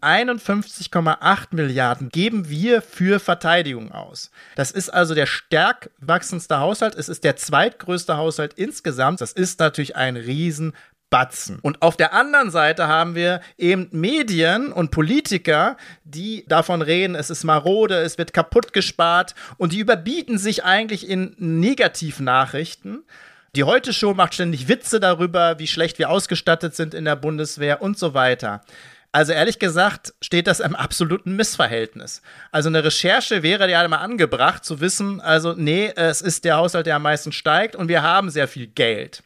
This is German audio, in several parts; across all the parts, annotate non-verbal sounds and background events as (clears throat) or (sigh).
51,8 Milliarden geben wir für Verteidigung aus. Das ist also der stärk wachsendste Haushalt. Es ist der zweitgrößte Haushalt insgesamt. Das ist natürlich ein riesen Batzen. Und auf der anderen Seite haben wir eben Medien und Politiker, die davon reden, es ist marode, es wird kaputt gespart und die überbieten sich eigentlich in Negativnachrichten. Die Heute Show macht ständig Witze darüber, wie schlecht wir ausgestattet sind in der Bundeswehr und so weiter. Also ehrlich gesagt steht das im absoluten Missverhältnis. Also eine Recherche wäre ja mal angebracht zu wissen, also nee, es ist der Haushalt, der am meisten steigt und wir haben sehr viel Geld.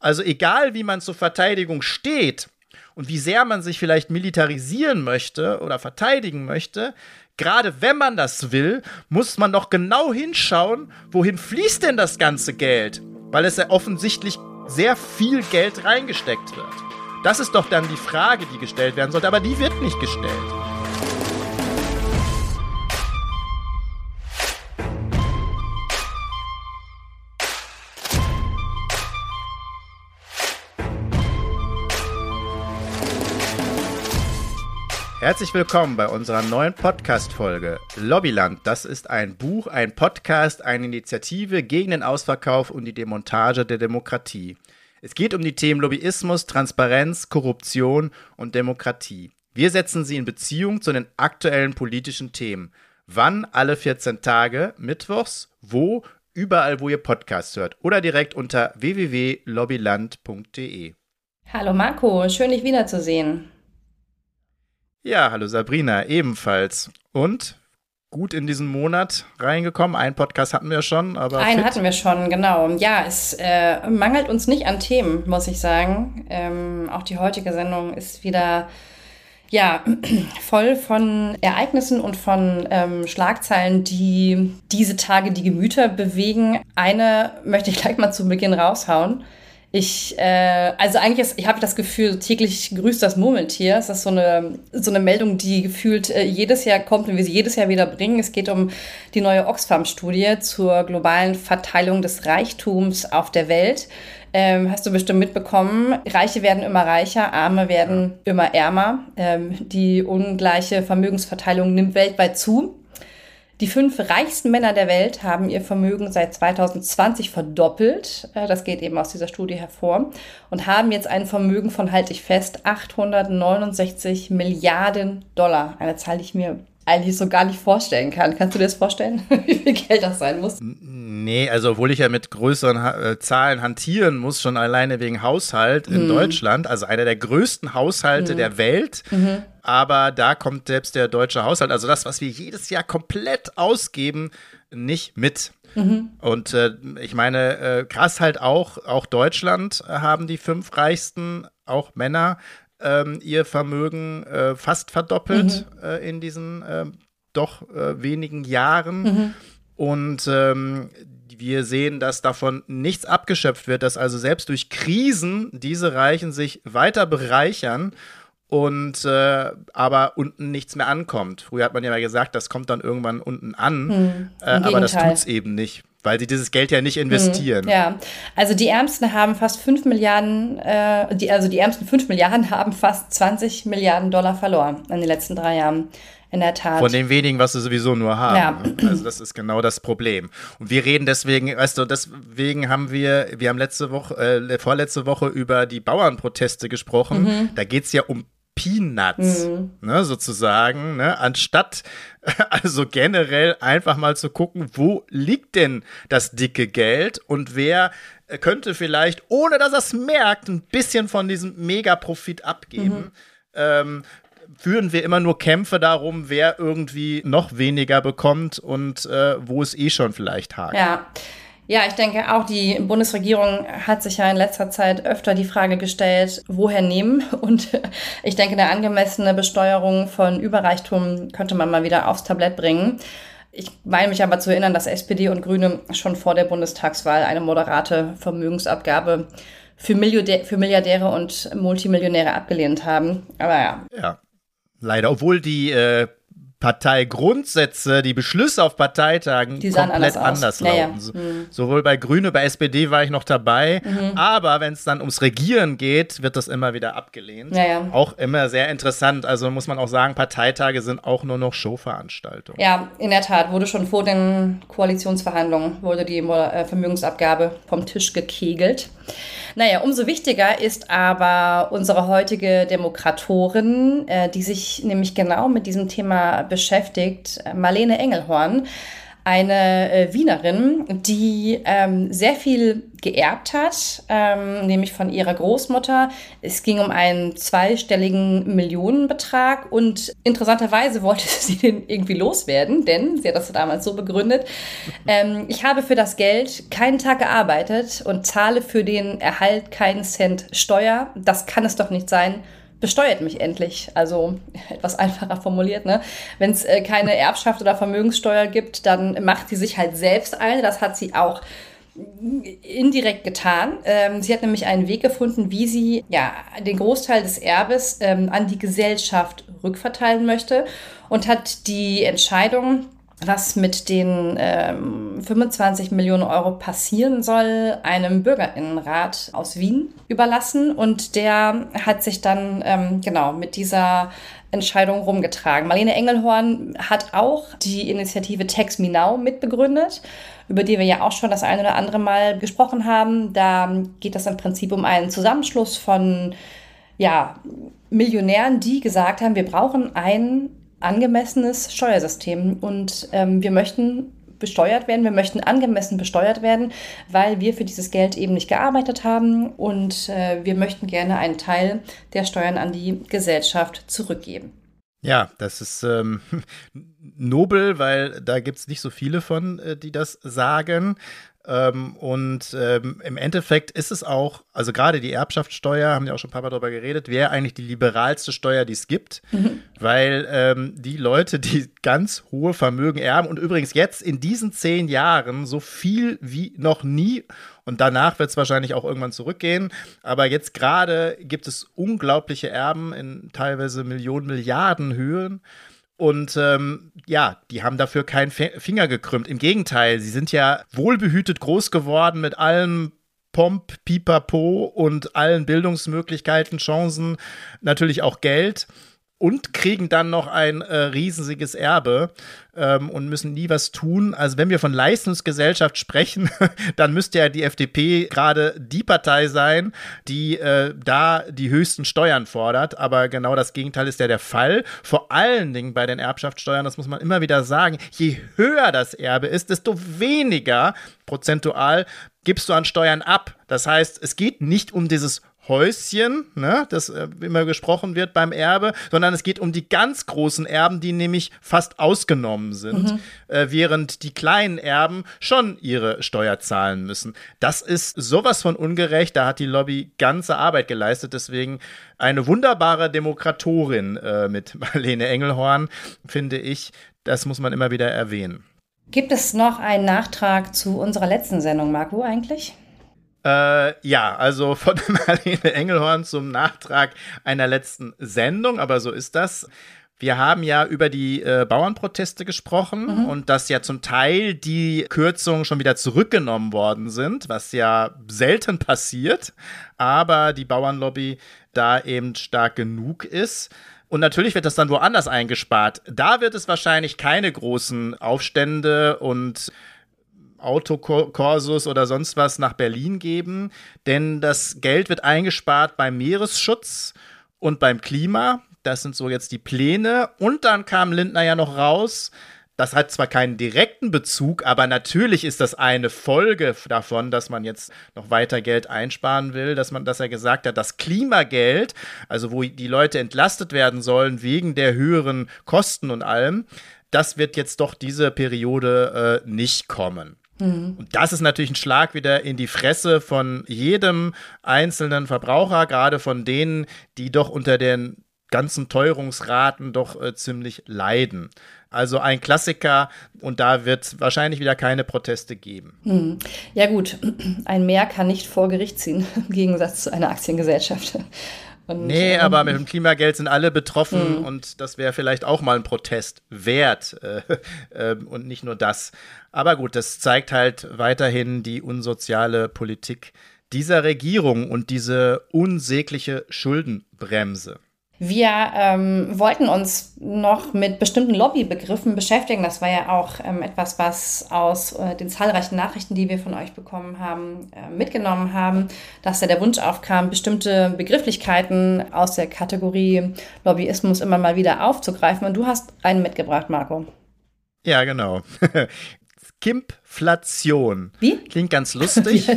Also egal, wie man zur Verteidigung steht und wie sehr man sich vielleicht militarisieren möchte oder verteidigen möchte, gerade wenn man das will, muss man doch genau hinschauen, wohin fließt denn das ganze Geld? Weil es ja offensichtlich sehr viel Geld reingesteckt wird. Das ist doch dann die Frage, die gestellt werden sollte, aber die wird nicht gestellt. Herzlich willkommen bei unserer neuen Podcast-Folge Lobbyland. Das ist ein Buch, ein Podcast, eine Initiative gegen den Ausverkauf und die Demontage der Demokratie. Es geht um die Themen Lobbyismus, Transparenz, Korruption und Demokratie. Wir setzen sie in Beziehung zu den aktuellen politischen Themen. Wann? Alle 14 Tage, mittwochs, wo? Überall, wo ihr Podcasts hört oder direkt unter www.lobbyland.de. Hallo Marco, schön dich wiederzusehen. Ja, hallo Sabrina, ebenfalls. Und gut in diesen Monat reingekommen. Einen Podcast hatten wir schon, aber. Einen fit. hatten wir schon, genau. Ja, es äh, mangelt uns nicht an Themen, muss ich sagen. Ähm, auch die heutige Sendung ist wieder. Ja, (clears throat) voll von Ereignissen und von ähm, Schlagzeilen, die diese Tage die Gemüter bewegen. Eine möchte ich gleich mal zu Beginn raushauen. Ich, äh, also eigentlich ist, ich habe das Gefühl, täglich grüßt das Murmeltier. Es ist so eine, so eine Meldung, die gefühlt äh, jedes Jahr kommt und wir sie jedes Jahr wieder bringen. Es geht um die neue Oxfam-Studie zur globalen Verteilung des Reichtums auf der Welt. Ähm, hast du bestimmt mitbekommen, Reiche werden immer reicher, Arme werden immer ärmer. Ähm, die ungleiche Vermögensverteilung nimmt weltweit zu. Die fünf reichsten Männer der Welt haben ihr Vermögen seit 2020 verdoppelt. Äh, das geht eben aus dieser Studie hervor. Und haben jetzt ein Vermögen von, halte ich fest, 869 Milliarden Dollar. Eine Zahl, die ich mir eigentlich so gar nicht vorstellen kann. Kannst du dir das vorstellen, (laughs) wie viel Geld das sein muss? Nee, also obwohl ich ja mit größeren äh, Zahlen hantieren muss, schon alleine wegen Haushalt in mhm. Deutschland, also einer der größten Haushalte mhm. der Welt. Mhm. Aber da kommt selbst der deutsche Haushalt, also das, was wir jedes Jahr komplett ausgeben, nicht mit. Mhm. Und äh, ich meine, äh, krass halt auch, auch Deutschland haben die fünf reichsten, auch Männer, ähm, ihr Vermögen äh, fast verdoppelt mhm. äh, in diesen äh, doch äh, wenigen Jahren. Mhm. Und ähm, wir sehen, dass davon nichts abgeschöpft wird, dass also selbst durch Krisen diese Reichen sich weiter bereichern und äh, aber unten nichts mehr ankommt. Früher hat man ja mal gesagt, das kommt dann irgendwann unten an, hm, äh, aber das tut es eben nicht weil sie dieses Geld ja nicht investieren. Ja, also die Ärmsten haben fast 5 Milliarden, äh, die, also die Ärmsten 5 Milliarden haben fast 20 Milliarden Dollar verloren in den letzten drei Jahren. In der Tat. Von den wenigen, was sie sowieso nur haben. Ja. Also das ist genau das Problem. Und wir reden deswegen, weißt du, deswegen haben wir, wir haben letzte Woche, äh, vorletzte Woche über die Bauernproteste gesprochen. Mhm. Da geht es ja um Peanuts, mhm. ne, sozusagen, ne, anstatt (laughs) also generell einfach mal zu gucken, wo liegt denn das dicke Geld und wer könnte vielleicht, ohne dass er es merkt, ein bisschen von diesem Megaprofit abgeben. Mhm. Ähm, führen wir immer nur Kämpfe darum, wer irgendwie noch weniger bekommt und äh, wo es eh schon vielleicht hakt. Ja. Ja, ich denke auch, die Bundesregierung hat sich ja in letzter Zeit öfter die Frage gestellt, woher nehmen? (laughs) Und ich denke, eine angemessene Besteuerung von Überreichtum könnte man mal wieder aufs Tablett bringen. Ich meine mich aber zu erinnern, dass SPD und Grüne schon vor der Bundestagswahl eine moderate Vermögensabgabe für, Milliardä für Milliardäre und Multimillionäre abgelehnt haben. Aber ja. Ja, leider. Obwohl die äh, Parteigrundsätze, die Beschlüsse auf Parteitagen komplett anders anders, Ja, ja. lauten. So- Mhm. Sowohl bei Grüne, bei SPD war ich noch dabei, aber wenn es dann ums Regieren geht, wird das immer wieder abgelehnt. Ja, ja. Auch immer sehr interessant. Also muss man auch sagen, Parteitage sind auch nur noch Showveranstaltungen. Ja, in der Tat wurde schon vor den Koalitionsverhandlungen wurde die äh, Vermögensabgabe vom Tisch gekegelt. Naja, umso wichtiger ist aber unsere heutige Demokratorin, äh, die sich nämlich genau mit diesem Thema beschäftigt, Marlene Engelhorn, eine äh, Wienerin, die ähm, sehr viel geerbt hat, ähm, nämlich von ihrer Großmutter. Es ging um einen zweistelligen Millionenbetrag und interessanterweise wollte (laughs) sie den irgendwie loswerden, denn sie hat das damals so begründet. Ähm, ich habe für das Geld keinen Tag gearbeitet und zahle für den Erhalt keinen Cent Steuer. Das kann es doch nicht sein besteuert mich endlich. Also (laughs) etwas einfacher formuliert. Ne? Wenn es äh, keine Erbschaft oder Vermögenssteuer gibt, dann macht sie sich halt selbst eine. Das hat sie auch indirekt getan. Ähm, sie hat nämlich einen Weg gefunden, wie sie ja den Großteil des Erbes ähm, an die Gesellschaft rückverteilen möchte und hat die Entscheidung, was mit den ähm, 25 Millionen Euro passieren soll, einem Bürgerinnenrat aus Wien überlassen. Und der hat sich dann ähm, genau mit dieser Entscheidung rumgetragen. Marlene Engelhorn hat auch die Initiative Text Me Now mitbegründet, über die wir ja auch schon das eine oder andere Mal gesprochen haben. Da geht es im Prinzip um einen Zusammenschluss von ja, Millionären, die gesagt haben, wir brauchen ein angemessenes Steuersystem und ähm, wir möchten besteuert werden, wir möchten angemessen besteuert werden, weil wir für dieses Geld eben nicht gearbeitet haben und äh, wir möchten gerne einen Teil der Steuern an die Gesellschaft zurückgeben. Ja, das ist ähm, (laughs) nobel, weil da gibt es nicht so viele von, äh, die das sagen. Ähm, und ähm, im Endeffekt ist es auch, also gerade die Erbschaftssteuer, haben wir auch schon ein paar Mal darüber geredet, wäre eigentlich die liberalste Steuer, die es gibt, weil ähm, die Leute, die ganz hohe Vermögen erben und übrigens jetzt in diesen zehn Jahren so viel wie noch nie und danach wird es wahrscheinlich auch irgendwann zurückgehen. Aber jetzt gerade gibt es unglaubliche Erben in teilweise Millionen, Milliarden Höhen. Und ähm, ja, die haben dafür keinen Finger gekrümmt. Im Gegenteil, sie sind ja wohlbehütet groß geworden mit allem Pomp, Pipapo und allen Bildungsmöglichkeiten, Chancen, natürlich auch Geld und kriegen dann noch ein äh, riesiges Erbe ähm, und müssen nie was tun. Also wenn wir von Leistungsgesellschaft sprechen, (laughs) dann müsste ja die FDP gerade die Partei sein, die äh, da die höchsten Steuern fordert. Aber genau das Gegenteil ist ja der Fall. Vor allen Dingen bei den Erbschaftssteuern, das muss man immer wieder sagen, je höher das Erbe ist, desto weniger prozentual gibst du an Steuern ab. Das heißt, es geht nicht um dieses Häuschen, ne, das äh, immer gesprochen wird beim Erbe, sondern es geht um die ganz großen Erben, die nämlich fast ausgenommen sind, äh, während die kleinen Erben schon ihre Steuer zahlen müssen. Das ist sowas von ungerecht, da hat die Lobby ganze Arbeit geleistet, deswegen eine wunderbare Demokratorin äh, mit (laughs) Marlene Engelhorn, finde ich, das muss man immer wieder erwähnen. Gibt es noch einen Nachtrag zu unserer letzten Sendung, Marco, eigentlich? Äh, ja, also (laughs) von Marlene Engelhorn zum Nachtrag einer letzten Sendung, aber so ist das. Wir haben ja über die äh, Bauernproteste gesprochen und dass ja zum Teil die Kürzungen schon wieder zurückgenommen worden sind, was ja selten passiert, aber die Bauernlobby da eben stark genug ist. Und natürlich wird das dann woanders eingespart. Da wird es wahrscheinlich keine großen Aufstände und Autokorsus oder sonst was nach Berlin geben, denn das Geld wird eingespart beim Meeresschutz und beim Klima. Das sind so jetzt die Pläne. Und dann kam Lindner ja noch raus. Das hat zwar keinen direkten Bezug, aber natürlich ist das eine Folge davon, dass man jetzt noch weiter Geld einsparen will, dass man, dass er gesagt hat, das Klimageld, also wo die Leute entlastet werden sollen wegen der höheren Kosten und allem, das wird jetzt doch diese Periode äh, nicht kommen. Und das ist natürlich ein Schlag wieder in die Fresse von jedem einzelnen Verbraucher, gerade von denen, die doch unter den ganzen Teuerungsraten doch äh, ziemlich leiden. Also ein Klassiker und da wird es wahrscheinlich wieder keine Proteste geben. Ja gut, (clears throat) ein Mehr kann nicht vor Gericht ziehen, (laughs) im Gegensatz zu einer Aktiengesellschaft. Und, nee, ähm, aber mit dem Klimageld sind alle betroffen mhm. und das wäre vielleicht auch mal ein Protest wert äh, (laughs) äh, und nicht nur das. Aber gut, das zeigt halt weiterhin die unsoziale Politik dieser Regierung und diese unsägliche Schuldenbremse. Wir ähm, wollten uns noch mit bestimmten Lobbybegriffen beschäftigen. Das war ja auch ähm, etwas, was aus äh, den zahlreichen Nachrichten, die wir von euch bekommen haben, äh, mitgenommen haben, dass ja der Wunsch aufkam, bestimmte Begrifflichkeiten aus der Kategorie Lobbyismus immer mal wieder aufzugreifen. Und du hast einen mitgebracht, Marco. Ja, genau. (laughs) Skimpflation. Wie? Klingt ganz (laughs) lustig.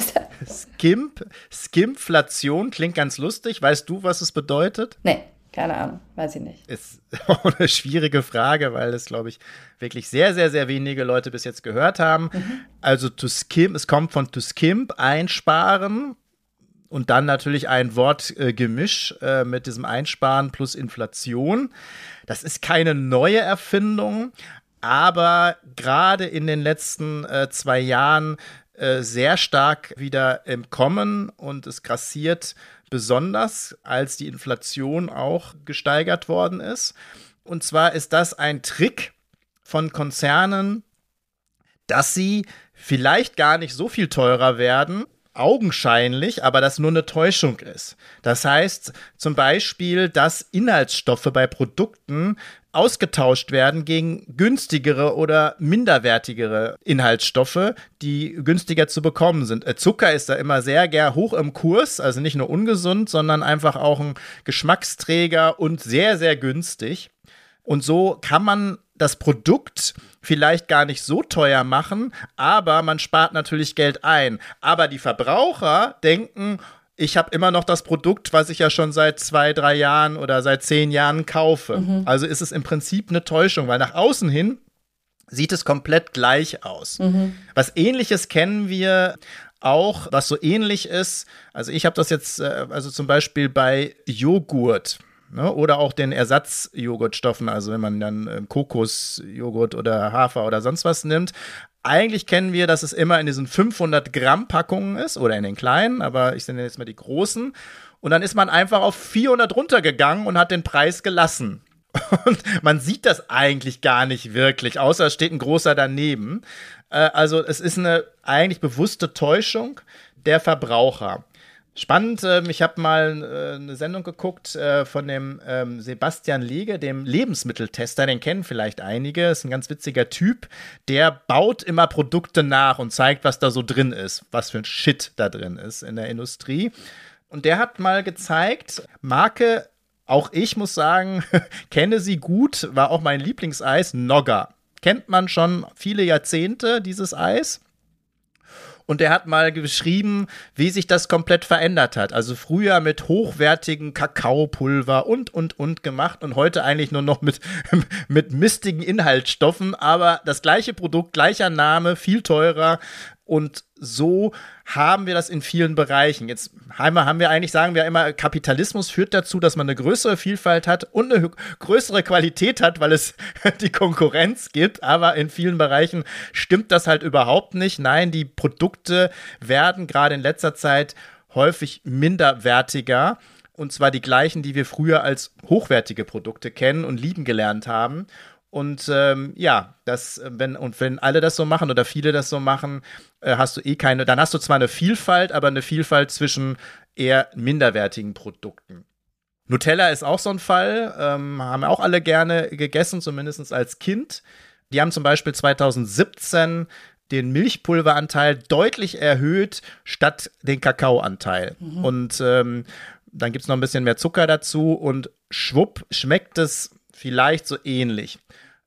Skimp, Skimpflation klingt ganz lustig. Weißt du, was es bedeutet? Nee. Keine Ahnung, weiß ich nicht. Ist (laughs) auch eine schwierige Frage, weil es, glaube ich, wirklich sehr, sehr, sehr wenige Leute bis jetzt gehört haben. Mhm. Also to skim, es kommt von to skimp, einsparen und dann natürlich ein Wortgemisch äh, äh, mit diesem Einsparen plus Inflation. Das ist keine neue Erfindung, aber gerade in den letzten äh, zwei Jahren äh, sehr stark wieder im Kommen und es grassiert besonders, als die Inflation auch gesteigert worden ist. Und zwar ist das ein Trick von Konzernen, dass sie vielleicht gar nicht so viel teurer werden, augenscheinlich, aber das nur eine Täuschung ist. Das heißt zum Beispiel, dass Inhaltsstoffe bei Produkten ausgetauscht werden gegen günstigere oder minderwertigere Inhaltsstoffe, die günstiger zu bekommen sind. Äh, Zucker ist da immer sehr gern hoch im Kurs, also nicht nur ungesund, sondern einfach auch ein Geschmacksträger und sehr, sehr günstig. Und so kann man das Produkt vielleicht gar nicht so teuer machen, aber man spart natürlich Geld ein. Aber die Verbraucher denken, ich habe immer noch das Produkt, was ich ja schon seit zwei, drei Jahren oder seit zehn Jahren kaufe. Mhm. Also ist es im Prinzip eine Täuschung, weil nach außen hin sieht es komplett gleich aus. Mhm. Was ähnliches kennen wir auch, was so ähnlich ist. Also ich habe das jetzt, äh, also zum Beispiel bei Joghurt. Ne? Oder auch den Ersatzjoghurtstoffen, also wenn man dann äh, Kokosjoghurt oder Hafer oder sonst was nimmt. Eigentlich kennen wir, dass es immer in diesen 500 Gramm Packungen ist oder in den kleinen, aber ich nenne jetzt mal die großen. Und dann ist man einfach auf 400 runtergegangen und hat den Preis gelassen. (laughs) Und man sieht das eigentlich gar nicht wirklich, außer es steht ein großer daneben. Äh, also es ist eine eigentlich bewusste Täuschung der Verbraucher. Spannend, ähm, ich habe mal äh, eine Sendung geguckt äh, von dem ähm, Sebastian Lege, dem Lebensmitteltester, den kennen vielleicht einige, ist ein ganz witziger Typ, der baut immer Produkte nach und zeigt, was da so drin ist, was für ein Shit da drin ist in der Industrie. Und der hat mal gezeigt, Marke, auch ich muss sagen, (laughs) kenne sie gut, war auch mein Lieblingseis, Nogger. Kennt man schon viele Jahrzehnte, dieses Eis. Und er hat mal geschrieben, wie sich das komplett verändert hat. Also früher mit hochwertigen Kakaopulver und, und, und gemacht und heute eigentlich nur noch mit, (laughs) mit mistigen Inhaltsstoffen, aber das gleiche Produkt, gleicher Name, viel teurer und so haben wir das in vielen Bereichen. Jetzt haben wir eigentlich, sagen wir immer, Kapitalismus führt dazu, dass man eine größere Vielfalt hat und eine größere Qualität hat, weil es (laughs) die Konkurrenz gibt. Aber in vielen Bereichen stimmt das halt überhaupt nicht. Nein, die Produkte werden gerade in letzter Zeit häufig minderwertiger. Und zwar die gleichen, die wir früher als hochwertige Produkte kennen und lieben gelernt haben. Und ähm, ja, das, wenn, und wenn alle das so machen oder viele das so machen, äh, hast du eh keine, dann hast du zwar eine Vielfalt, aber eine Vielfalt zwischen eher minderwertigen Produkten. Nutella ist auch so ein Fall, ähm, haben auch alle gerne gegessen, zumindest als Kind. Die haben zum Beispiel 2017 den Milchpulveranteil deutlich erhöht statt den Kakaoanteil. Mhm. Und ähm, dann gibt es noch ein bisschen mehr Zucker dazu und schwupp schmeckt es vielleicht so ähnlich.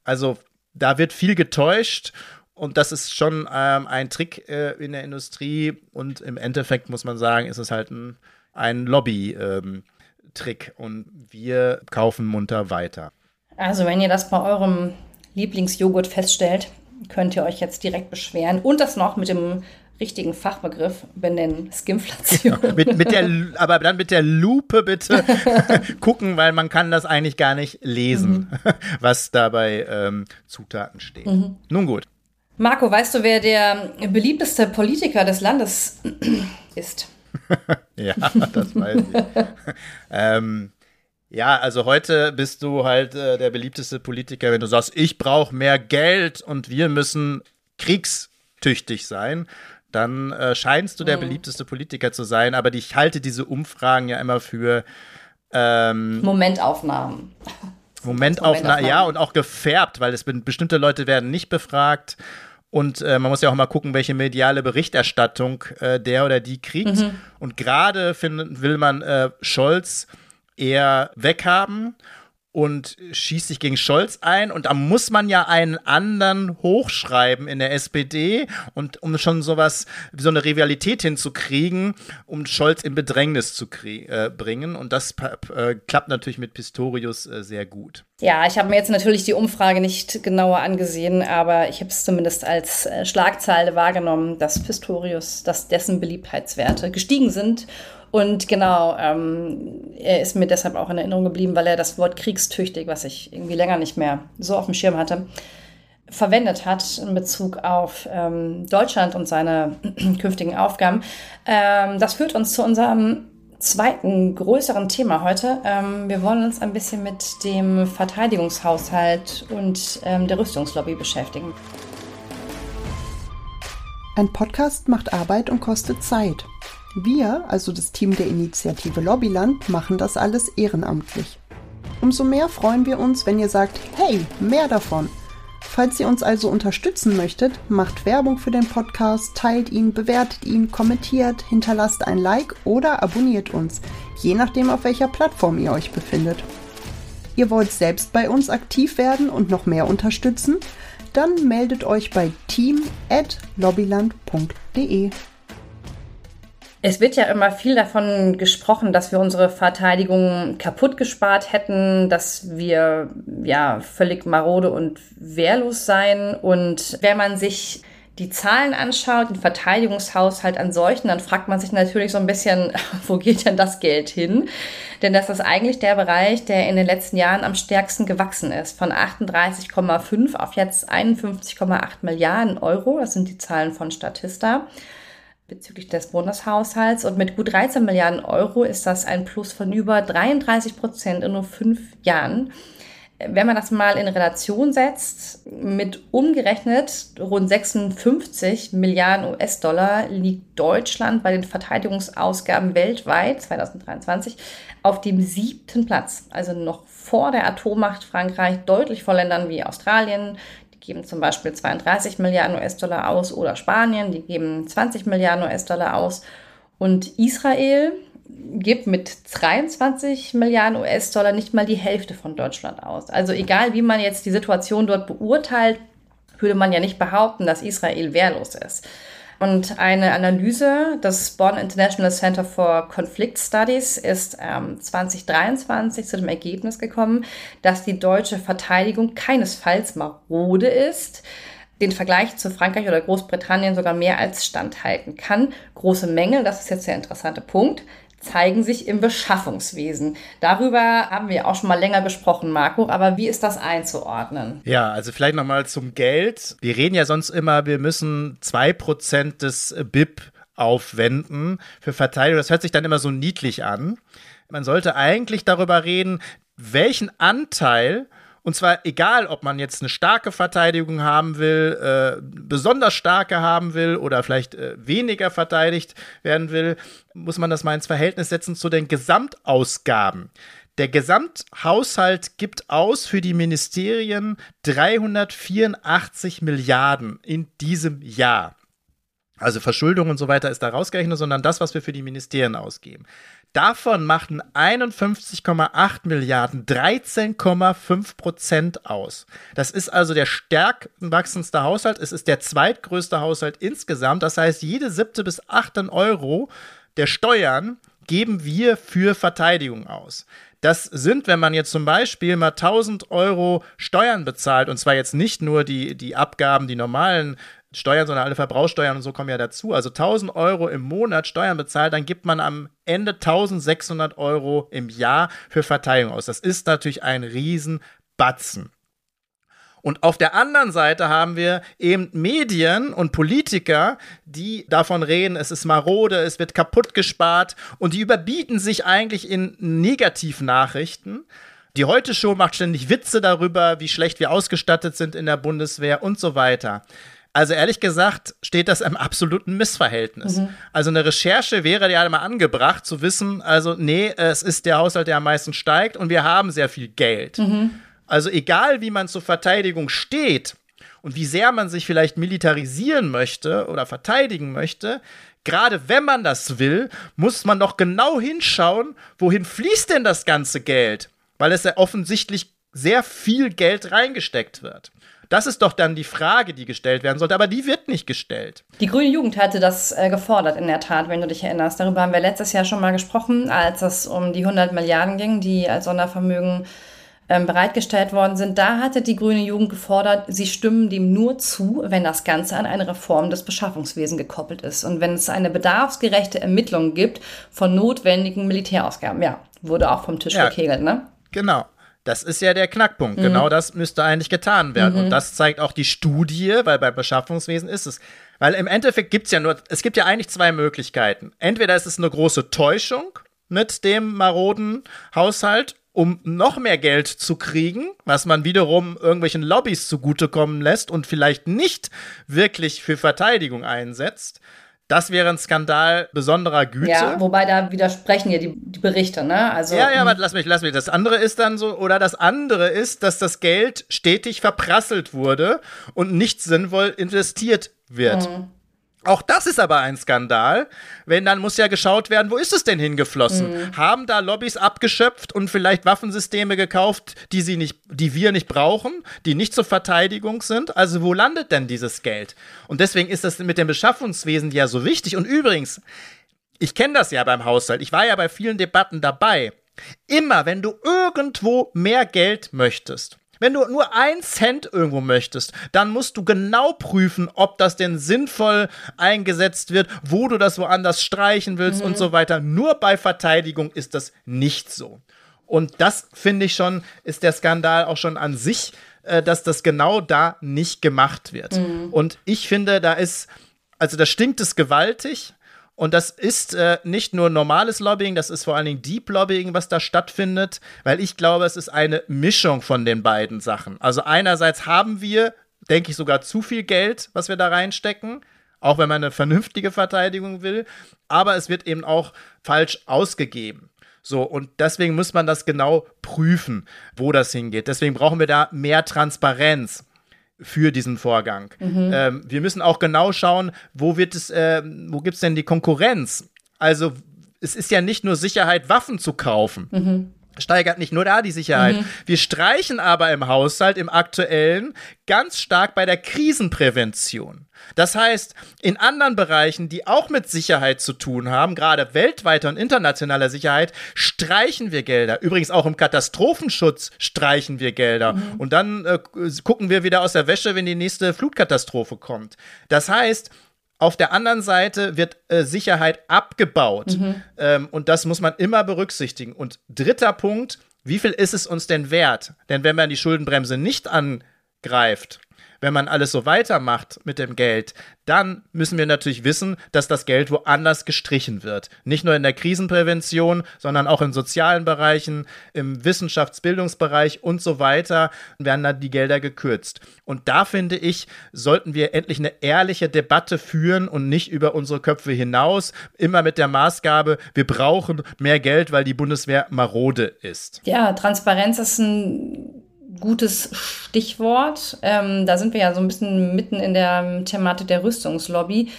Also da wird viel getäuscht und das ist schon ähm, ein Trick äh, in der Industrie und im Endeffekt muss man sagen, ist es halt ein, ein Lobby-Trick ähm, und wir kaufen munter weiter. Also wenn ihr das bei eurem Lieblingsjoghurt feststellt, könnt ihr euch jetzt direkt beschweren und das noch mit dem richtigen Fachbegriff benennen, Skimflation. (laughs) Ja, mit, mit der, aber dann mit der Lupe bitte (laughs) gucken, weil man kann das eigentlich gar nicht lesen, mhm. (laughs) was da bei ähm, Zutaten steht. Mhm. Nun gut. Marco, weißt du, wer der beliebteste Politiker des Landes (clears throat) ist? ja, das weiß ich. ähm, ja, also heute bist du halt äh, der beliebteste Politiker, wenn du sagst, ich brauche mehr Geld und wir müssen kriegstüchtig sein. Dann äh, scheinst du der mhm. beliebteste Politiker zu sein, aber ich halte diese Umfragen ja immer für ähm, Momentaufnahmen. Momentaufnahmen, ja, und auch gefärbt, weil es bestimmte Leute werden nicht befragt. Und äh, man muss ja auch mal gucken, welche mediale Berichterstattung äh, der oder die kriegt. Mhm. Und gerade will man äh, Scholz eher weghaben und schießt sich gegen Scholz ein. Und da muss man ja einen anderen hochschreiben in der SPD und um schon sowas, so eine Rivalität hinzukriegen, um Scholz in Bedrängnis zu äh, bringen. Und das äh, klappt natürlich mit Pistorius äh, sehr gut. Ja, ich habe mir jetzt natürlich die Umfrage nicht genauer angesehen, aber ich habe es zumindest als äh, Schlagzeile wahrgenommen, dass Pistorius, dass dessen Beliebtheitswerte gestiegen sind und genau, ähm, er ist mir deshalb auch in Erinnerung geblieben, weil er das Wort kriegstüchtig, was ich irgendwie länger nicht mehr so auf dem Schirm hatte, verwendet hat in Bezug auf ähm, Deutschland und seine (clears throat) künftigen Aufgaben. Ähm, das führt uns zu unserem zweiten größeren Thema heute. Ähm, wir wollen uns ein bisschen mit dem Verteidigungshaushalt und ähm, der Rüstungslobby beschäftigen. Ein Podcast macht Arbeit und kostet Zeit. Wir, also das Team der Initiative Lobbyland, machen das alles ehrenamtlich. Umso mehr freuen wir uns, wenn ihr sagt, hey, mehr davon. Falls ihr uns also unterstützen möchtet, macht Werbung für den Podcast, teilt ihn, bewertet ihn, kommentiert, hinterlasst ein Like oder abonniert uns, je nachdem auf welcher Plattform ihr euch befindet. Ihr wollt selbst bei uns aktiv werden und noch mehr unterstützen? Dann meldet euch bei team@lobbyland.de. Es wird ja immer viel davon gesprochen, dass wir unsere Verteidigung kaputt gespart hätten, dass wir ja völlig marode und wehrlos seien. Und wenn man sich die Zahlen anschaut, den Verteidigungshaushalt an solchen, dann fragt man sich natürlich so ein bisschen, (laughs) wo geht denn das Geld hin? Denn das ist eigentlich der Bereich, der in den letzten Jahren am stärksten gewachsen ist. Von 38,5 auf jetzt 51,8 Milliarden Euro. Das sind die Zahlen von Statista bezüglich des Bundeshaushalts. Und mit gut 13 Milliarden Euro ist das ein Plus von über 33 Prozent in nur fünf Jahren. Wenn man das mal in Relation setzt, mit umgerechnet rund 56 Milliarden US-Dollar liegt Deutschland bei den Verteidigungsausgaben weltweit 2023 auf dem siebten Platz. Also noch vor der Atommacht Frankreich, deutlich vor Ländern wie Australien, geben zum Beispiel 32 Milliarden US-Dollar aus oder Spanien, die geben 20 Milliarden US-Dollar aus. Und Israel gibt mit 23 Milliarden US-Dollar nicht mal die Hälfte von Deutschland aus. Also egal, wie man jetzt die Situation dort beurteilt, würde man ja nicht behaupten, dass Israel wehrlos ist. Und eine Analyse des Bonn International Center for Conflict Studies ist ähm, 2023 zu dem Ergebnis gekommen, dass die deutsche Verteidigung keinesfalls marode ist, den Vergleich zu Frankreich oder Großbritannien sogar mehr als standhalten kann. Große Mängel, das ist jetzt der interessante Punkt, zeigen sich im Beschaffungswesen. Darüber haben wir auch schon mal länger gesprochen, Marco, aber wie ist das einzuordnen? Ja, also vielleicht nochmal zum Geld. Wir reden ja sonst immer, wir müssen 2% des BIP aufwenden für Verteidigung. Das hört sich dann immer so niedlich an. Man sollte eigentlich darüber reden, welchen Anteil und zwar egal, ob man jetzt eine starke Verteidigung haben will, äh, besonders starke haben will oder vielleicht äh, weniger verteidigt werden will, muss man das mal ins Verhältnis setzen zu den Gesamtausgaben. Der Gesamthaushalt gibt aus für die Ministerien 384 Milliarden in diesem Jahr. Also Verschuldung und so weiter ist da rausgerechnet, sondern das, was wir für die Ministerien ausgeben. Davon machten 51,8 Milliarden 13,5 Prozent aus. Das ist also der stärk wachsendste Haushalt. Es ist der zweitgrößte Haushalt insgesamt. Das heißt, jede siebte bis achte Euro der Steuern geben wir für Verteidigung aus. Das sind, wenn man jetzt zum Beispiel mal 1000 Euro Steuern bezahlt, und zwar jetzt nicht nur die, die Abgaben, die normalen Steuern, sondern alle Verbrauchssteuern und so kommen ja dazu. Also 1000 Euro im Monat Steuern bezahlt, dann gibt man am Ende 1600 Euro im Jahr für Verteidigung aus. Das ist natürlich ein Riesenbatzen. Und auf der anderen Seite haben wir eben Medien und Politiker, die davon reden, es ist marode, es wird kaputt gespart und die überbieten sich eigentlich in Negativnachrichten. Die Heute Show macht ständig Witze darüber, wie schlecht wir ausgestattet sind in der Bundeswehr und so weiter. Also ehrlich gesagt steht das im absoluten Missverhältnis. Mhm. Also eine Recherche wäre ja mal angebracht zu wissen, also nee, es ist der Haushalt, der am meisten steigt und wir haben sehr viel Geld. Mhm. Also egal, wie man zur Verteidigung steht und wie sehr man sich vielleicht militarisieren möchte oder verteidigen möchte, gerade wenn man das will, muss man doch genau hinschauen, wohin fließt denn das ganze Geld? Weil es ja offensichtlich sehr viel Geld reingesteckt wird. Das ist doch dann die Frage, die gestellt werden sollte, aber die wird nicht gestellt. Die Grüne Jugend hatte das äh, gefordert, in der Tat, wenn du dich erinnerst. Darüber haben wir letztes Jahr schon mal gesprochen, als es um die 100 Milliarden ging, die als Sondervermögen ähm, bereitgestellt worden sind. Da hatte die grüne Jugend gefordert, sie stimmen dem nur zu, wenn das Ganze an eine Reform des Beschaffungswesens gekoppelt ist und wenn es eine bedarfsgerechte Ermittlung gibt von notwendigen Militärausgaben. Ja, wurde auch vom Tisch ja, gekegelt, ne? Genau. Das ist ja der Knackpunkt. Mhm. Genau das müsste eigentlich getan werden. Mhm. Und das zeigt auch die Studie, weil beim Beschaffungswesen ist es. Weil im Endeffekt gibt es ja nur, es gibt ja eigentlich zwei Möglichkeiten. Entweder ist es eine große Täuschung mit dem maroden Haushalt um noch mehr Geld zu kriegen, was man wiederum irgendwelchen Lobbys zugutekommen lässt und vielleicht nicht wirklich für Verteidigung einsetzt. Das wäre ein Skandal besonderer Güte. Ja, wobei da widersprechen ja die, die Berichte, ne? Also, ja, ja, warte, lass mich, lass mich. Das andere ist dann so, oder das andere ist, dass das Geld stetig verprasselt wurde und nicht sinnvoll investiert wird. Mhm. Auch das ist aber ein Skandal, wenn dann muss ja geschaut werden, wo ist es denn hingeflossen? Mhm. Haben da Lobbys abgeschöpft und vielleicht Waffensysteme gekauft, die sie nicht, die wir nicht brauchen, die nicht zur Verteidigung sind? Also wo landet denn dieses Geld? Und deswegen ist das mit dem Beschaffungswesen ja so wichtig. Und übrigens, ich kenne das ja beim Haushalt. Ich war ja bei vielen Debatten dabei. Immer, wenn du irgendwo mehr Geld möchtest, wenn du nur ein Cent irgendwo möchtest, dann musst du genau prüfen, ob das denn sinnvoll eingesetzt wird, wo du das woanders streichen willst mhm. und so weiter. Nur bei Verteidigung ist das nicht so. Und das finde ich schon, ist der Skandal auch schon an sich, äh, dass das genau da nicht gemacht wird. Mhm. Und ich finde, da ist, also da stinkt es gewaltig. Und das ist äh, nicht nur normales Lobbying, das ist vor allen Dingen Deep Lobbying, was da stattfindet, weil ich glaube, es ist eine Mischung von den beiden Sachen. Also einerseits haben wir, denke ich, sogar zu viel Geld, was wir da reinstecken, auch wenn man eine vernünftige Verteidigung will, aber es wird eben auch falsch ausgegeben. So, und deswegen muss man das genau prüfen, wo das hingeht. Deswegen brauchen wir da mehr Transparenz für diesen Vorgang. Mhm. Ähm, wir müssen auch genau schauen, wo wird es, äh, wo gibt es denn die Konkurrenz? Also es ist ja nicht nur Sicherheit, Waffen zu kaufen. Mhm steigert nicht nur da die Sicherheit. Mhm. Wir streichen aber im Haushalt, im aktuellen, ganz stark bei der Krisenprävention. Das heißt, in anderen Bereichen, die auch mit Sicherheit zu tun haben, gerade weltweiter und internationaler Sicherheit, streichen wir Gelder. Übrigens auch im Katastrophenschutz streichen wir Gelder. Mhm. Und dann äh, gucken wir wieder aus der Wäsche, wenn die nächste Flutkatastrophe kommt. Das heißt, auf der anderen Seite wird äh, Sicherheit abgebaut. Mhm. Ähm, und das muss man immer berücksichtigen. Und dritter Punkt, wie viel ist es uns denn wert? Denn wenn man die Schuldenbremse nicht angreift, wenn man alles so weitermacht mit dem Geld, dann müssen wir natürlich wissen, dass das Geld woanders gestrichen wird. Nicht nur in der Krisenprävention, sondern auch in sozialen Bereichen, im Wissenschaftsbildungsbereich und so weiter werden dann die Gelder gekürzt. Und da finde ich, sollten wir endlich eine ehrliche Debatte führen und nicht über unsere Köpfe hinaus, immer mit der Maßgabe, wir brauchen mehr Geld, weil die Bundeswehr marode ist. Ja, Transparenz ist ein gutes Stichwort. Ähm, da sind wir ja so ein bisschen mitten in der Thematik der Rüstungslobby.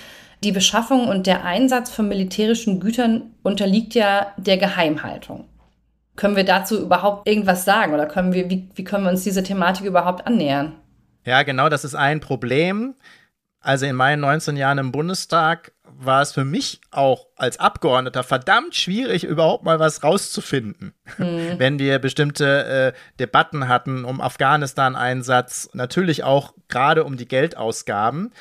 Die Beschaffung und der Einsatz von militärischen Gütern unterliegt ja der Geheimhaltung. Können wir dazu überhaupt irgendwas sagen oder können wir, wie, wie können wir uns diese Thematik überhaupt annähern? Ja, genau, das ist ein Problem. Also in meinen 19 Jahren im Bundestag war es für mich auch als Abgeordneter verdammt schwierig, überhaupt mal was rauszufinden. Mhm. Wenn wir bestimmte äh, Debatten hatten um Afghanistan-Einsatz, natürlich auch gerade um die Geldausgaben.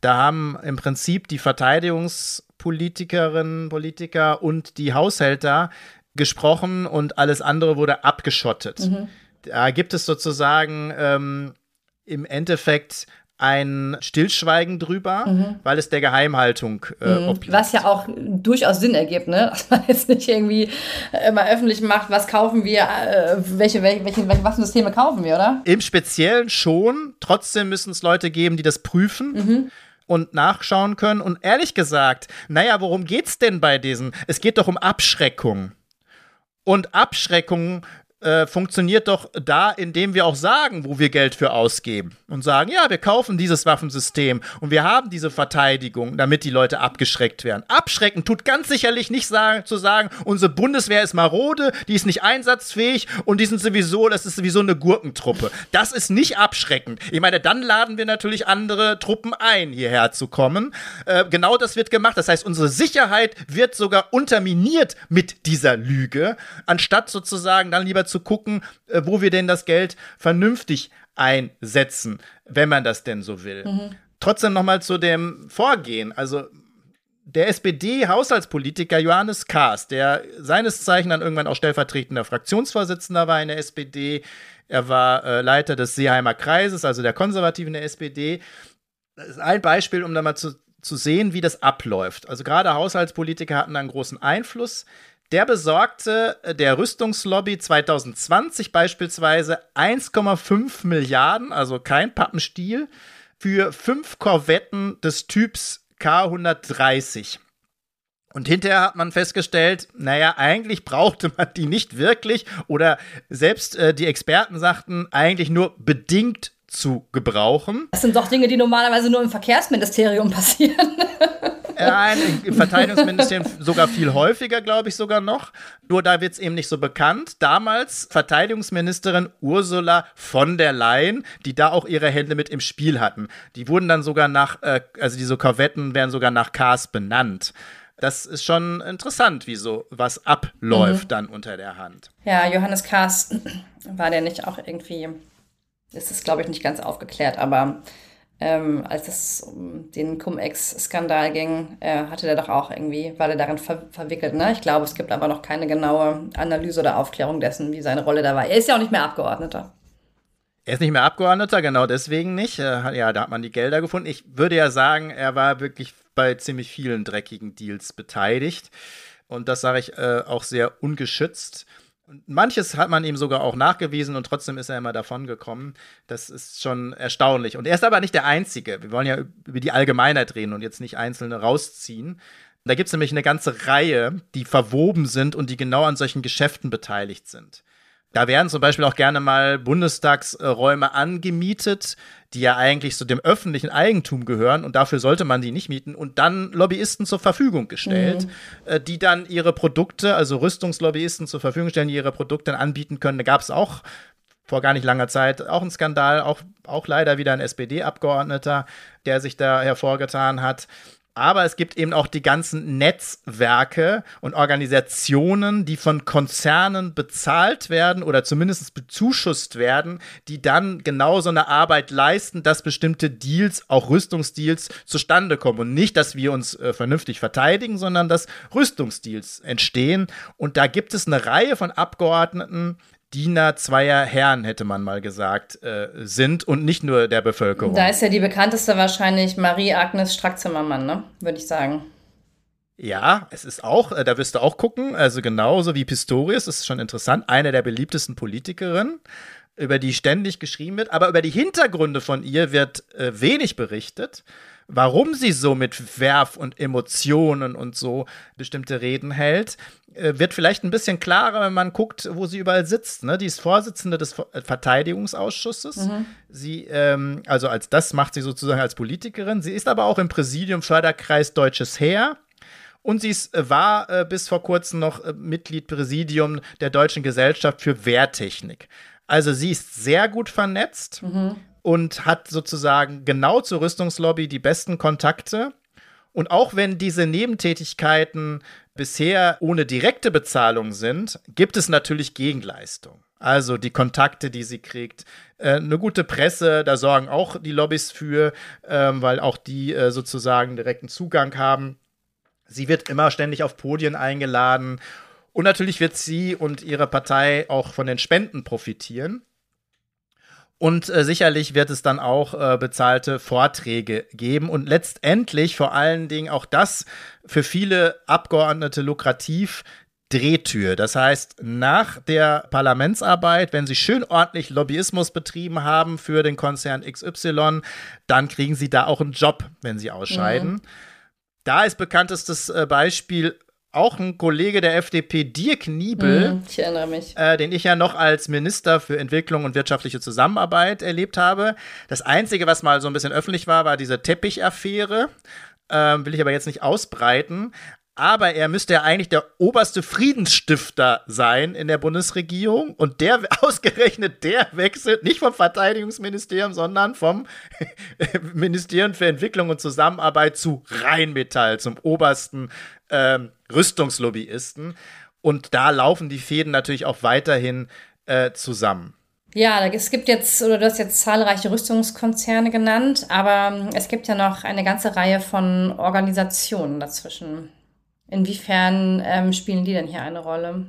Da haben im Prinzip die Verteidigungspolitikerinnen, Politiker und die Haushälter gesprochen und alles andere wurde abgeschottet. Mhm. Da gibt es sozusagen ähm, im Endeffekt ein Stillschweigen drüber, mhm. weil es der Geheimhaltung äh, mhm. obliegt. Was ja auch durchaus Sinn ergibt, ne? (laughs) dass man jetzt nicht irgendwie immer öffentlich macht, was kaufen wir, äh, welche, welche, welche, welche Waffensysteme kaufen wir, oder? Im Speziellen schon. Trotzdem müssen es Leute geben, die das prüfen. Mhm und nachschauen können. Und ehrlich gesagt, naja, worum geht's denn bei diesen? Es geht doch um Abschreckung. Und Abschreckung äh, funktioniert doch da, indem wir auch sagen, wo wir Geld für ausgeben. Und sagen, ja, wir kaufen dieses Waffensystem und wir haben diese Verteidigung, damit die Leute abgeschreckt werden. Abschrecken tut ganz sicherlich nicht sagen, zu sagen, unsere Bundeswehr ist marode, die ist nicht einsatzfähig und die sind sowieso, das ist sowieso eine Gurkentruppe. Das ist nicht abschreckend. Ich meine, dann laden wir natürlich andere Truppen ein, hierher zu kommen. Äh, genau das wird gemacht. Das heißt, unsere Sicherheit wird sogar unterminiert mit dieser Lüge, anstatt sozusagen dann lieber zu gucken, äh, wo wir denn das Geld vernünftig einsetzen, wenn man das denn so will. Mhm. Trotzdem nochmal zu dem Vorgehen. Also der SPD-Haushaltspolitiker Johannes Kahrs, der seines Zeichen dann irgendwann auch stellvertretender Fraktionsvorsitzender war in der SPD, er war äh, Leiter des Seeheimer Kreises, also der Konservativen der SPD. Das ist ein Beispiel, um da mal zu, zu sehen, wie das abläuft. Also gerade Haushaltspolitiker hatten da einen großen Einfluss. Der besorgte äh, der Rüstungslobby 2020 beispielsweise 1,5 Milliarden, also kein Pappenstiel, für fünf Korvetten des Typs K130. Und hinterher hat man festgestellt, naja, eigentlich brauchte man die nicht wirklich oder selbst äh, die Experten sagten, eigentlich nur bedingt zu gebrauchen. Das sind doch Dinge, die normalerweise nur im Verkehrsministerium (laughs) passieren. Nein, im Verteidigungsministerium (laughs) sogar viel häufiger, glaube ich sogar noch. Nur da wird es eben nicht so bekannt. Damals Verteidigungsministerin Ursula von der Leyen, die da auch ihre Hände mit im Spiel hatten. Die wurden dann sogar nach, äh, also diese Korvetten werden sogar nach Kars benannt. Das ist schon interessant, wie so was abläuft mhm. dann unter der Hand. Ja, Johannes Kars (clears throat) war der nicht auch irgendwie, ist es glaube ich nicht ganz aufgeklärt, aber ähm, als es um den Cum-Ex-Skandal ging, äh, hatte der doch auch irgendwie, war der darin ver verwickelt. Ne? Ich glaube, es gibt aber noch keine genaue Analyse oder Aufklärung dessen, wie seine Rolle da war. Er ist ja auch nicht mehr Abgeordneter. Er ist nicht mehr Abgeordneter, genau deswegen nicht. Ja, da hat man die Gelder gefunden. Ich würde ja sagen, er war wirklich bei ziemlich vielen dreckigen Deals beteiligt. Und das sage ich äh, auch sehr ungeschützt. Manches hat man ihm sogar auch nachgewiesen und trotzdem ist er immer davon gekommen. Das ist schon erstaunlich. Und er ist aber nicht der Einzige. Wir wollen ja über die Allgemeinheit reden und jetzt nicht einzelne rausziehen. Da gibt es nämlich eine ganze Reihe, die verwoben sind und die genau an solchen Geschäften beteiligt sind. Da werden zum Beispiel auch gerne mal Bundestagsräume angemietet, die ja eigentlich so dem öffentlichen Eigentum gehören und dafür sollte man die nicht mieten und dann Lobbyisten zur Verfügung gestellt, mhm. Äh, die dann ihre Produkte, also Rüstungslobbyisten zur Verfügung stellen, die ihre Produkte dann anbieten können. Da gab es auch vor gar nicht langer Zeit auch ein Skandal, auch, auch leider wieder ein SPD-Abgeordneter, der sich da hervorgetan hat. Aber es gibt eben auch die ganzen Netzwerke und Organisationen, die von Konzernen bezahlt werden oder zumindest bezuschusst werden, die dann genau so eine Arbeit leisten, dass bestimmte Deals, auch Rüstungsdeals, zustande kommen. Und nicht, dass wir uns äh, vernünftig verteidigen, sondern dass Rüstungsdeals entstehen. Und da gibt es eine Reihe von Abgeordneten, Diener zweier Herren, hätte man mal gesagt, äh, sind und nicht nur der Bevölkerung. Da ist ja die bekannteste wahrscheinlich Marie-Agnes Strack-Zimmermann, ne? würde ich sagen. Ja, es ist auch, äh, da wirst du auch gucken, also genauso wie Pistorius, das ist schon interessant, eine der beliebtesten Politikerinnen, über die ständig geschrieben wird, aber über die Hintergründe von ihr wird äh, wenig berichtet warum sie so mit Werf und Emotionen und so bestimmte Reden hält, äh, wird vielleicht ein bisschen klarer, wenn man guckt, wo sie überall sitzt. Ne? Die ist Vorsitzende des äh, Verteidigungsausschusses. Mhm. Sie, ähm, also als das macht sie sozusagen als Politikerin. Sie ist aber auch im Präsidium Förderkreis Deutsches Heer. Und sie ist, äh, war äh, bis vor kurzem noch äh, Mitglied Präsidium der Deutschen Gesellschaft für Wehrtechnik. Also sie ist sehr gut vernetzt. Mhm und hat sozusagen genau zur Rüstungslobby die besten Kontakte. Und auch wenn diese Nebentätigkeiten bisher ohne direkte Bezahlung sind, gibt es natürlich Gegenleistung. Also die Kontakte, die sie kriegt, äh, eine gute Presse, da sorgen auch die Lobbys für, ähm, weil auch die äh, sozusagen direkten Zugang haben. Sie wird immer ständig auf Podien eingeladen und natürlich wird sie und ihre Partei auch von den Spenden profitieren. Und äh, sicherlich wird es dann auch äh, bezahlte Vorträge geben und letztendlich vor allen Dingen auch das für viele Abgeordnete lukrativ. Drehtür. Das heißt, nach der Parlamentsarbeit, wenn Sie schön ordentlich Lobbyismus betrieben haben für den Konzern XY, dann kriegen Sie da auch einen Job, wenn Sie ausscheiden. Mhm. Da ist bekanntestes äh, Beispiel auch ein Kollege der FDP, Dirk Niebel, mm, ich erinnere mich. Äh, den ich ja noch als Minister für Entwicklung und wirtschaftliche Zusammenarbeit erlebt habe. Das Einzige, was mal so ein bisschen öffentlich war, war diese Teppichaffäre. Ähm, will ich aber jetzt nicht ausbreiten. Aber er müsste ja eigentlich der oberste Friedensstifter sein in der Bundesregierung. Und der, (laughs) ausgerechnet der wechselt nicht vom Verteidigungsministerium, sondern vom (laughs) Ministerium für Entwicklung und Zusammenarbeit zu Rheinmetall, zum obersten ähm, Rüstungslobbyisten. Und da laufen die Fäden natürlich auch weiterhin äh, zusammen. Ja, es gibt jetzt, oder du hast jetzt zahlreiche Rüstungskonzerne genannt, aber ähm, es gibt ja noch eine ganze Reihe von Organisationen dazwischen. Inwiefern ähm, spielen die denn hier eine Rolle?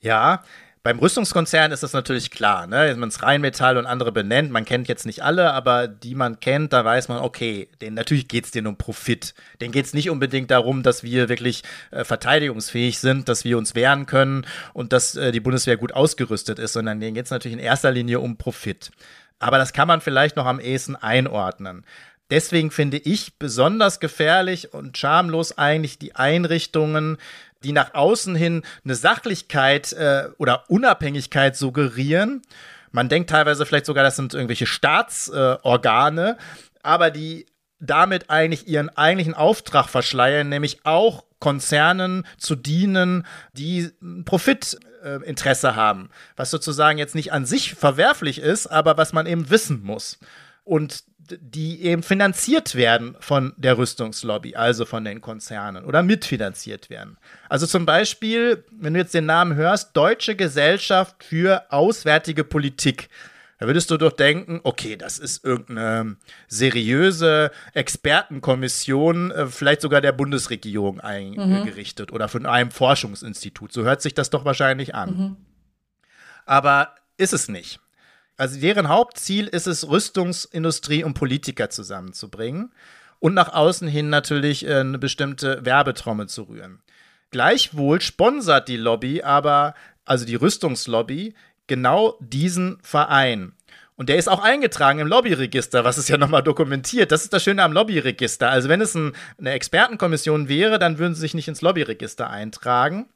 Ja, beim Rüstungskonzern ist das natürlich klar, ne? Wenn man es Rheinmetall und andere benennt, man kennt jetzt nicht alle, aber die man kennt, da weiß man, okay, den, natürlich geht es denen um Profit. Den geht es nicht unbedingt darum, dass wir wirklich äh, verteidigungsfähig sind, dass wir uns wehren können und dass äh, die Bundeswehr gut ausgerüstet ist, sondern denen geht es natürlich in erster Linie um Profit. Aber das kann man vielleicht noch am ehesten einordnen. Deswegen finde ich besonders gefährlich und schamlos eigentlich die Einrichtungen, die nach außen hin eine Sachlichkeit äh, oder Unabhängigkeit suggerieren. Man denkt teilweise vielleicht sogar, das sind irgendwelche Staatsorgane, äh, aber die damit eigentlich ihren eigentlichen Auftrag verschleiern, nämlich auch Konzernen zu dienen, die Profitinteresse äh, haben, was sozusagen jetzt nicht an sich verwerflich ist, aber was man eben wissen muss. Und die eben finanziert werden von der Rüstungslobby, also von den Konzernen oder mitfinanziert werden. Also zum Beispiel, wenn du jetzt den Namen hörst, Deutsche Gesellschaft für Auswärtige Politik. Da würdest du doch denken, okay, das ist irgendeine seriöse Expertenkommission, äh, vielleicht sogar der Bundesregierung eingerichtet mhm. oder von einem Forschungsinstitut. So hört sich das doch wahrscheinlich an. Mhm. Aber ist es nicht. Also deren Hauptziel ist es, Rüstungsindustrie und Politiker zusammenzubringen und nach außen hin natürlich äh, eine bestimmte Werbetrommel zu rühren. Gleichwohl sponsert die Lobby aber, also die Rüstungslobby, genau diesen Verein. Und der ist auch eingetragen im Lobbyregister, was ist ja nochmal dokumentiert. Das ist das Schöne am Lobbyregister. Also wenn es ein, eine Expertenkommission wäre, dann würden sie sich nicht ins Lobbyregister eintragen.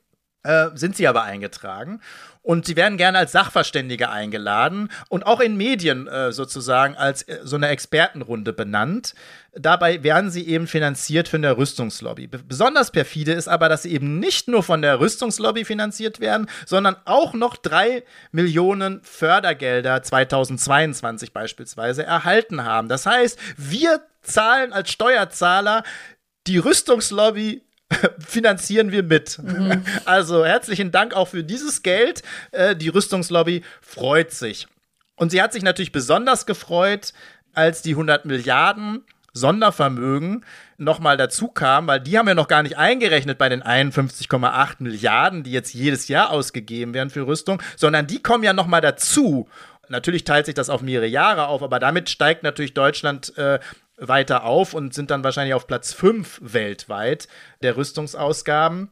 Äh, sind sie aber eingetragen. Und sie werden gerne als Sachverständige eingeladen und auch in Medien äh, sozusagen als äh, so eine Expertenrunde benannt. Dabei werden sie eben finanziert von der Rüstungslobby. Besonders perfide ist aber, dass sie eben nicht nur von der Rüstungslobby finanziert werden, sondern auch noch drei Millionen Fördergelder 2022 beispielsweise erhalten haben. Das heißt, wir zahlen als Steuerzahler die Rüstungslobby (laughs) finanzieren wir mit. Mhm. (laughs) Also herzlichen Dank auch für dieses Geld. Äh, die Rüstungslobby freut sich. Und sie hat sich natürlich besonders gefreut, als die 100 Milliarden Sondervermögen nochmal dazu kam, weil die haben wir noch gar nicht eingerechnet bei den 51,8 Milliarden, die jetzt jedes Jahr ausgegeben werden für Rüstung, sondern die kommen ja nochmal dazu. Natürlich teilt sich das auf mehrere Jahre auf, aber damit steigt natürlich Deutschland äh, weiter auf und sind dann wahrscheinlich auf Platz 5 weltweit der Rüstungsausgaben.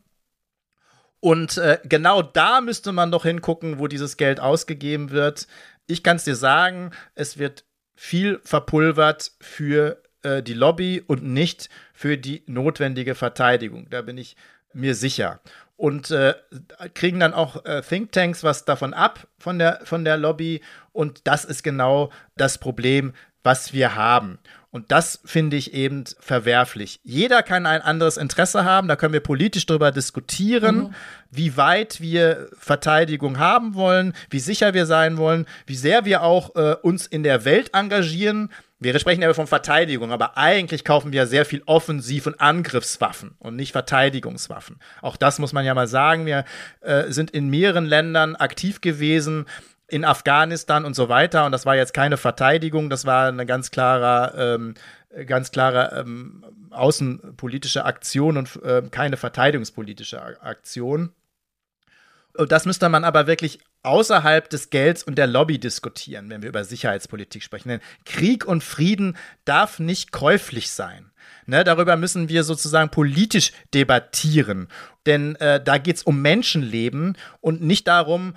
Und äh, genau da müsste man doch hingucken, wo dieses Geld ausgegeben wird. Ich kann es dir sagen, es wird viel verpulvert für äh, die Lobby und nicht für die notwendige Verteidigung. Da bin ich mir sicher. Und äh, kriegen dann auch äh, Thinktanks was davon ab von der, von der Lobby. Und das ist genau das Problem, was wir haben. Und das finde ich eben verwerflich. Jeder kann ein anderes Interesse haben, da können wir politisch darüber diskutieren, mhm. wie weit wir Verteidigung haben wollen, wie sicher wir sein wollen, wie sehr wir auch äh, uns in der Welt engagieren. Wir sprechen ja von Verteidigung, aber eigentlich kaufen wir sehr viel Offensiv- und Angriffswaffen und nicht Verteidigungswaffen. Auch das muss man ja mal sagen. Wir äh, sind in mehreren Ländern aktiv gewesen, in Afghanistan und so weiter. Und das war jetzt keine Verteidigung, das war eine ganz klare, ähm, ganz klare ähm, außenpolitische Aktion und äh, keine verteidigungspolitische Aktion. Das müsste man aber wirklich außerhalb des Gelds und der Lobby diskutieren, wenn wir über Sicherheitspolitik sprechen. Denn Krieg und Frieden darf nicht käuflich sein. Ne, darüber müssen wir sozusagen politisch debattieren. Denn äh, da geht es um Menschenleben und nicht darum,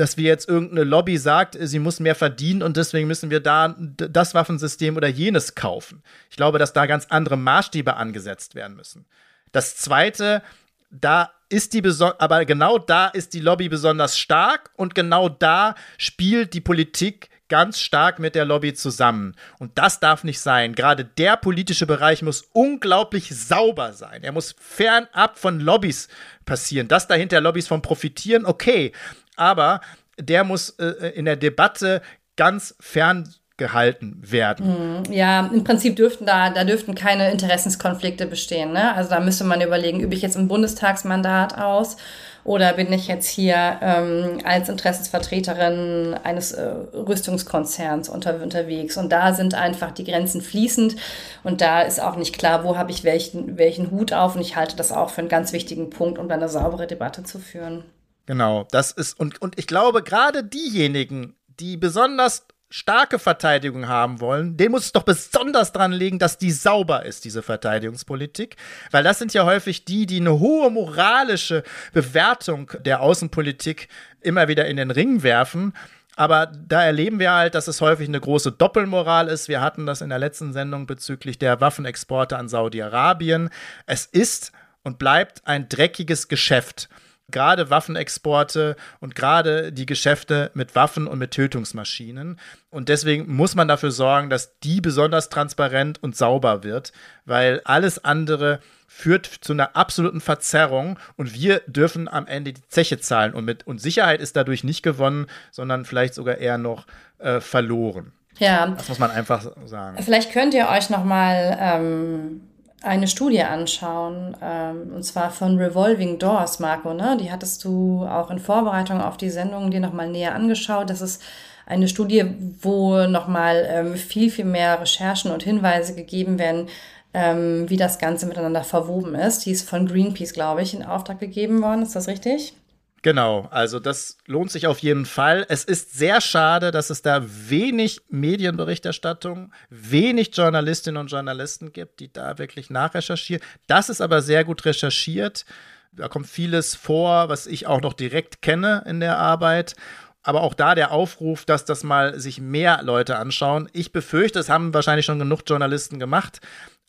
dass wir jetzt irgendeine Lobby sagt, sie muss mehr verdienen und deswegen müssen wir da das Waffensystem oder jenes kaufen. Ich glaube, dass da ganz andere Maßstäbe angesetzt werden müssen. Das zweite, da ist die aber genau da ist die Lobby besonders stark und genau da spielt die Politik ganz stark mit der Lobby zusammen. Und das darf nicht sein. Gerade der politische Bereich muss unglaublich sauber sein. Er muss fernab von Lobbys passieren. Dass dahinter Lobbys von profitieren, okay. Aber der muss äh, in der Debatte ganz fern gehalten werden. Hm, ja, im Prinzip dürften da, da dürften keine Interessenskonflikte bestehen. Ne? Also da müsste man überlegen, übe ich jetzt ein Bundestagsmandat aus oder bin ich jetzt hier ähm, als Interessensvertreterin eines äh, Rüstungskonzerns unter, unterwegs? Und da sind einfach die Grenzen fließend und da ist auch nicht klar, wo habe ich welchen, welchen Hut auf und ich halte das auch für einen ganz wichtigen Punkt, um da eine saubere Debatte zu führen. Genau, das ist, und, und ich glaube, gerade diejenigen, die besonders starke Verteidigung haben wollen, dem muss es doch besonders dran liegen, dass die sauber ist, diese Verteidigungspolitik. Weil das sind ja häufig die, die eine hohe moralische Bewertung der Außenpolitik immer wieder in den Ring werfen. Aber da erleben wir halt, dass es häufig eine große Doppelmoral ist. Wir hatten das in der letzten Sendung bezüglich der Waffenexporte an Saudi-Arabien. Es ist und bleibt ein dreckiges Geschäft gerade Waffenexporte und gerade die Geschäfte mit Waffen und mit Tötungsmaschinen. Und deswegen muss man dafür sorgen, dass die besonders transparent und sauber wird, weil alles andere führt zu einer absoluten Verzerrung und wir dürfen am Ende die Zeche zahlen. Und, mit, und Sicherheit ist dadurch nicht gewonnen, sondern vielleicht sogar eher noch äh, verloren. Ja. Das muss man einfach sagen. Vielleicht könnt ihr euch noch mal ähm, eine Studie anschauen, ähm, und zwar von Revolving Doors, Marco, ne? Die hattest du auch in Vorbereitung auf die Sendung dir nochmal näher angeschaut. Das ist eine Studie, wo nochmal ähm, viel, viel mehr Recherchen und Hinweise gegeben werden, ähm, wie das Ganze miteinander verwoben ist. Die ist von Greenpeace, glaube ich, in Auftrag gegeben worden. Ist das richtig? Genau, also das lohnt sich auf jeden Fall. Es ist sehr schade, dass es da wenig Medienberichterstattung, wenig Journalistinnen und Journalisten gibt, die da wirklich nachrecherchieren. Das ist aber sehr gut recherchiert. Da kommt vieles vor, was ich auch noch direkt kenne in der Arbeit. Aber auch da der Aufruf, dass das mal sich mehr Leute anschauen. Ich befürchte, es haben wahrscheinlich schon genug Journalisten gemacht,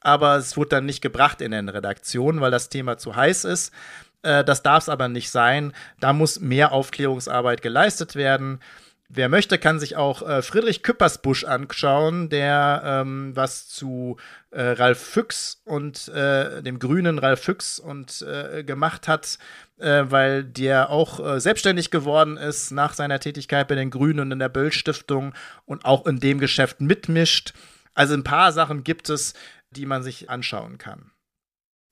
aber es wurde dann nicht gebracht in den Redaktionen, weil das Thema zu heiß ist. Äh, das darf es aber nicht sein. Da muss mehr Aufklärungsarbeit geleistet werden. Wer möchte, kann sich auch äh, Friedrich Küppersbusch anschauen, der ähm, was zu äh, Ralf Füchs und äh, dem grünen Ralf Füchs und äh, gemacht hat, äh, weil der auch selbstständig geworden ist nach seiner Tätigkeit bei den Grünen und in der Böll Stiftung und auch in dem Geschäft mitmischt. Also ein paar Sachen gibt es, die man sich anschauen kann.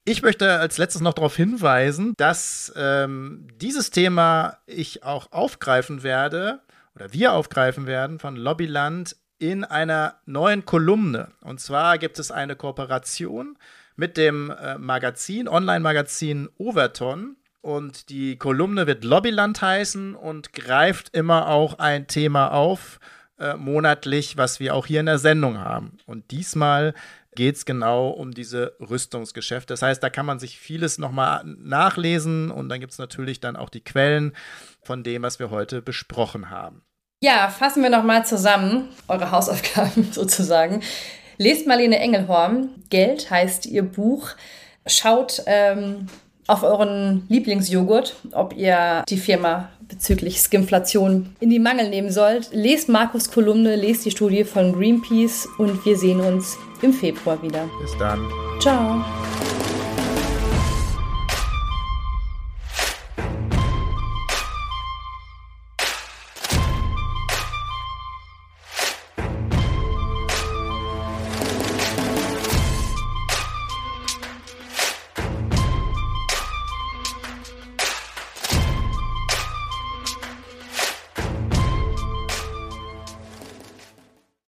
Ich möchte als letztes noch darauf hinweisen, dass ähm, dieses Thema ich auch aufgreifen werde oder wir aufgreifen werden von Lobbyland in einer neuen Kolumne. Und zwar gibt es eine Kooperation mit dem äh, Magazin, Online-Magazin Overton. Und die Kolumne wird Lobbyland heißen und greift immer auch ein Thema auf, äh, monatlich, was wir auch hier in der Sendung haben. Und diesmal geht es genau um diese Rüstungsgeschäfte. Das heißt, da kann man sich vieles nochmal nachlesen und dann gibt es natürlich dann auch die Quellen von dem, was wir heute besprochen haben. Ja, fassen wir nochmal zusammen, eure Hausaufgaben (laughs) sozusagen. Lest Marlene Engelhorn. Geld heißt ihr Buch. Schaut ähm, auf euren Lieblingsjoghurt, ob ihr die Firma bezüglich Skimflation in die Mangel nehmen sollt. Lest Markus Kolumne, lest die Studie von Greenpeace und wir sehen uns im Februar wieder. Bis dann. Ciao.